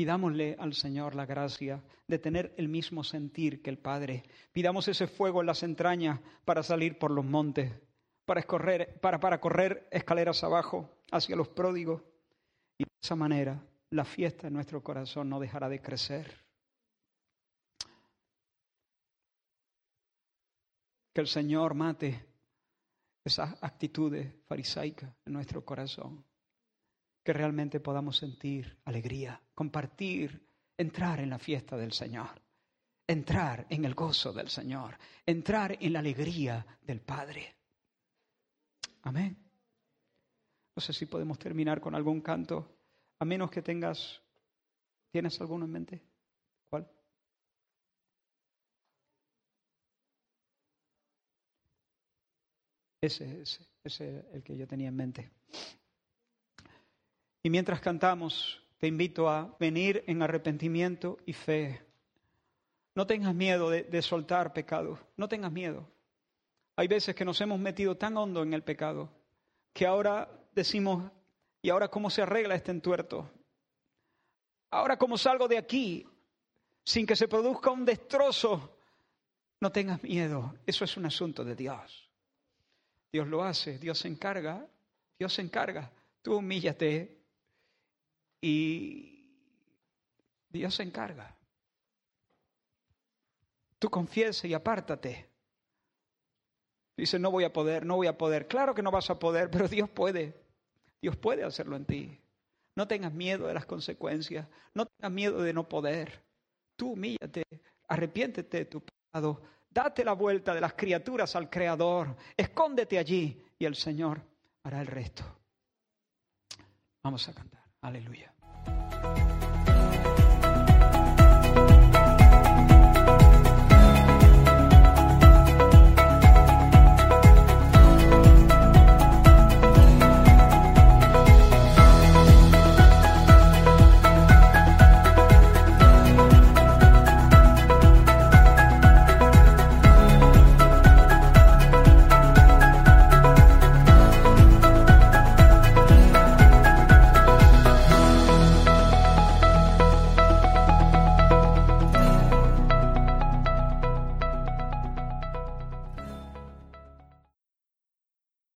Pidámosle al Señor la gracia de tener el mismo sentir que el Padre. Pidamos ese fuego en las entrañas para salir por los montes, para, escorrer, para, para correr escaleras abajo hacia los pródigos, Y de esa manera la fiesta en nuestro corazón no dejará de crecer. Que el Señor mate esas actitudes farisaicas en nuestro corazón. Que realmente podamos sentir alegría, compartir, entrar en la fiesta del Señor, entrar en el gozo del Señor, entrar en la alegría del Padre. Amén. No sé si podemos terminar con algún canto, a menos que tengas, ¿tienes alguno en mente? ¿Cuál? Ese, ese, ese es el que yo tenía en mente. Y mientras cantamos, te invito a venir en arrepentimiento y fe. No tengas miedo de, soltar pecado, no tengas miedo. Hay veces que nos hemos metido tan hondo en el pecado que ahora decimos, ¿y ahora cómo se arregla este entuerto? Ahora cómo salgo de aquí sin que se produzca un destrozo. No tengas miedo, eso es un asunto de Dios. Dios lo hace, Dios se encarga, Dios se encarga. Tú humíllate y Dios se encarga. Tú confiesa y apártate. Dice, no voy a poder, no voy a poder. Claro que no vas a poder, pero Dios puede. Dios puede hacerlo en ti. No tengas miedo de las consecuencias. No tengas miedo de no poder. Tú humíllate, arrepiéntete de tu pecado Date la vuelta de las criaturas al Creador. Escóndete allí y el Señor hará el resto. Vamos a cantar. Aleluya.